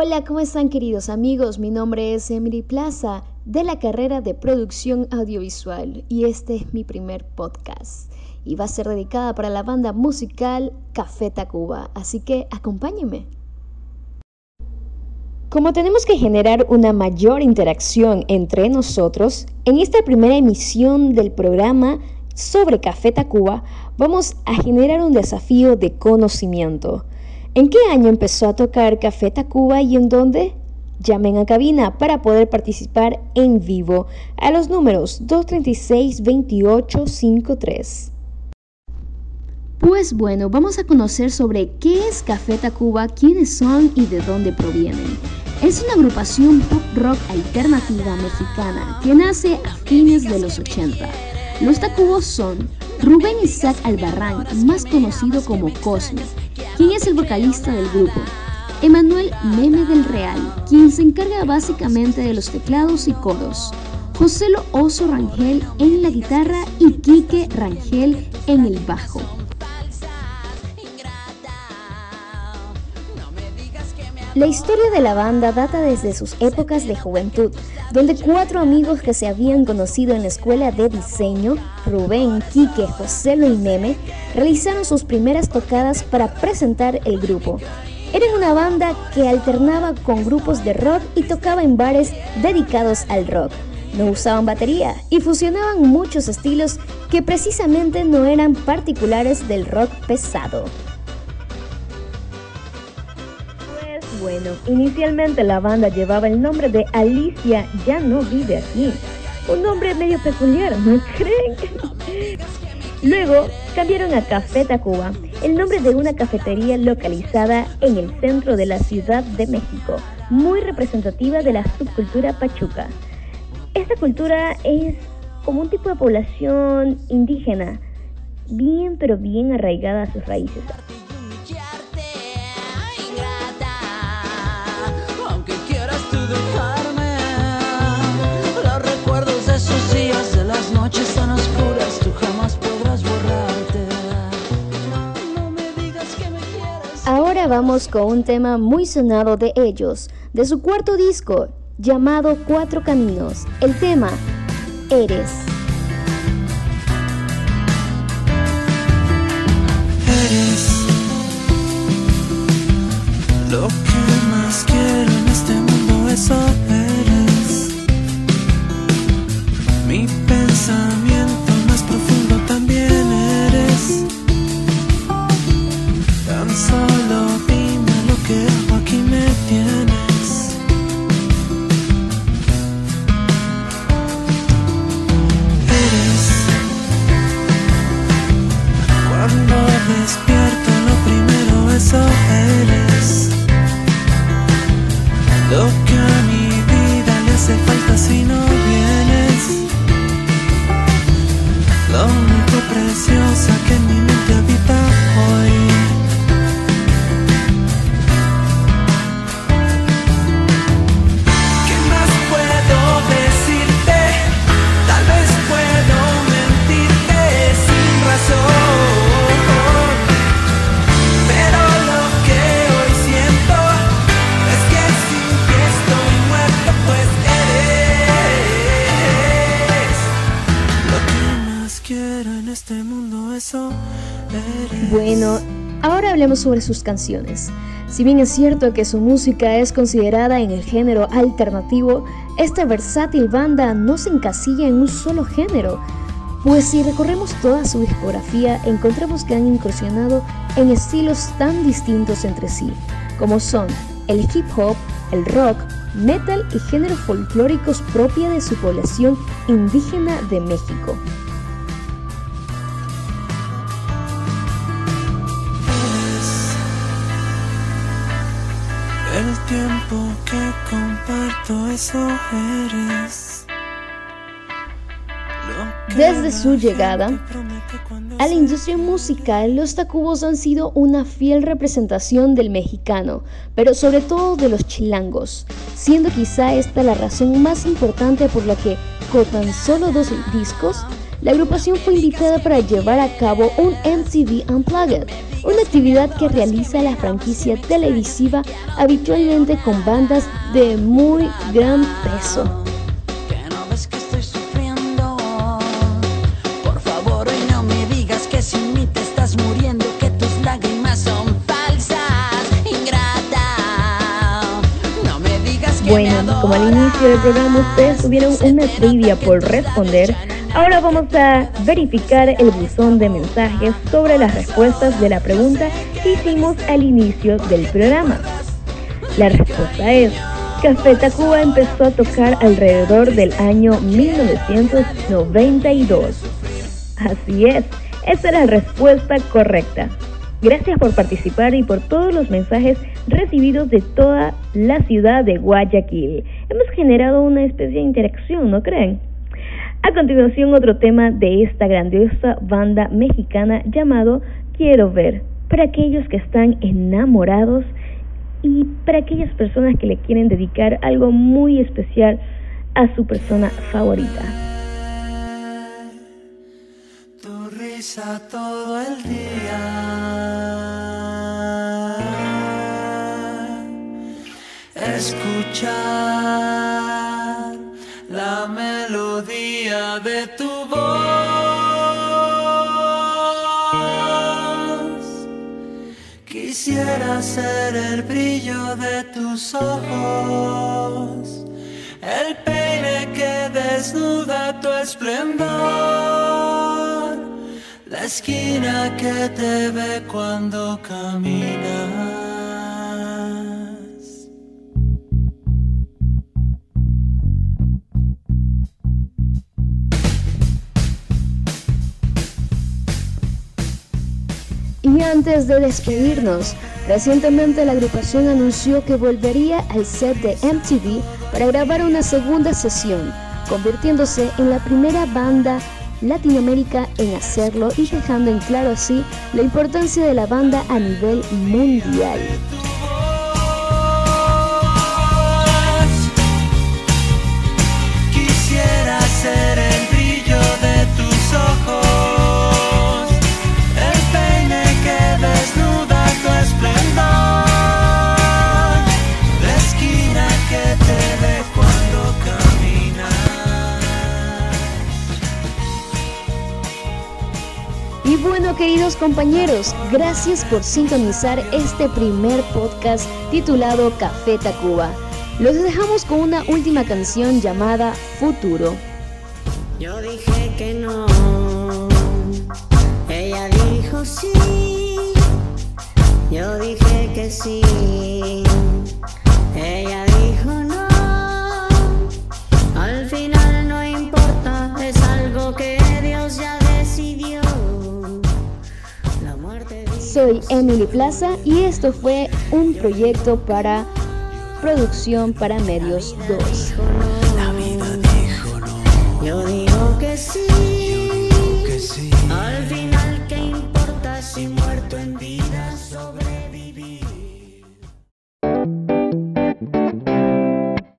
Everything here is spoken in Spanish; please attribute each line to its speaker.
Speaker 1: Hola, ¿cómo están queridos amigos? Mi nombre es Emily Plaza de la carrera de producción audiovisual y este es mi primer podcast y va a ser dedicada para la banda musical Café Tacuba, así que acompáñenme. Como tenemos que generar una mayor interacción entre nosotros, en esta primera emisión del programa sobre Café Tacuba vamos a generar un desafío de conocimiento. ¿En qué año empezó a tocar Café Tacuba y en dónde? Llamen a cabina para poder participar en vivo a los números 236-2853. Pues bueno, vamos a conocer sobre qué es Café Tacuba, quiénes son y de dónde provienen. Es una agrupación pop rock alternativa mexicana que nace a fines de los 80. Los Tacubos son Rubén Isaac Albarrán, más conocido como Cosme, quien es el vocalista del grupo. Emanuel Meme del Real, quien se encarga básicamente de los teclados y coros. Joselo Oso Rangel en la guitarra y Quique Rangel en el bajo. La historia de la banda data desde sus épocas de juventud, donde cuatro amigos que se habían conocido en la escuela de diseño, Rubén, Quique, José y Meme, realizaron sus primeras tocadas para presentar el grupo. Eran una banda que alternaba con grupos de rock y tocaba en bares dedicados al rock. No usaban batería y fusionaban muchos estilos que precisamente no eran particulares del rock pesado. Bueno, inicialmente la banda llevaba el nombre de Alicia Ya no vive aquí. Un nombre medio peculiar, ¿no creen? Luego cambiaron a Café Tacuba, el nombre de una cafetería localizada en el centro de la Ciudad de México, muy representativa de la subcultura pachuca. Esta cultura es como un tipo de población indígena, bien pero bien arraigada a sus raíces. Con un tema muy sonado de ellos, de su cuarto disco, llamado Cuatro Caminos. El tema. Eres
Speaker 2: cuando despierto
Speaker 1: Bueno, ahora hablemos sobre sus canciones. Si bien es cierto que su música es considerada en el género alternativo, esta versátil banda no se encasilla en un solo género, pues si recorremos toda su discografía encontramos que han incursionado en estilos tan distintos entre sí, como son el hip hop, el rock, metal y géneros folclóricos propia de su población indígena de México.
Speaker 2: Tiempo que comparto, eso eres.
Speaker 1: Desde su llegada a la industria musical, los Tacubos han sido una fiel representación del mexicano, pero sobre todo de los chilangos, siendo quizá esta la razón más importante por la que, con tan solo dos discos, la agrupación fue invitada para llevar a cabo un MTV Unplugged, una actividad que realiza la franquicia televisiva habitualmente con bandas de muy gran peso. Como al inicio del programa ustedes tuvieron una trivia por responder, ahora vamos a verificar el buzón de mensajes sobre las respuestas de la pregunta que hicimos al inicio del programa. La respuesta es, Café Tacuba empezó a tocar alrededor del año 1992. Así es, esa es la respuesta correcta. Gracias por participar y por todos los mensajes recibidos de toda la ciudad de Guayaquil. Hemos generado una especie de interacción, ¿no creen? A continuación, otro tema de esta grandiosa banda mexicana llamado Quiero ver, para aquellos que están enamorados y para aquellas personas que le quieren dedicar algo muy especial a su persona favorita.
Speaker 2: Tu risa todo el día. Escuchar la melodía de tu voz. Quisiera ser el brillo de tus ojos, el peine que desnuda tu esplendor, la esquina que te ve cuando caminas.
Speaker 1: Y antes de despedirnos, recientemente la agrupación anunció que volvería al set de MTV para grabar una segunda sesión, convirtiéndose en la primera banda Latinoamérica en hacerlo y dejando en claro así la importancia de la banda a nivel mundial. Compañeros, gracias por sintonizar este primer podcast titulado Café Tacuba. Los dejamos con una última canción llamada Futuro.
Speaker 3: Yo dije que no, ella dijo sí, yo dije que sí,
Speaker 1: Soy Emily Plaza y esto fue un proyecto para Producción para Medios 2.
Speaker 2: La vida dijo no.
Speaker 3: Yo digo que sí.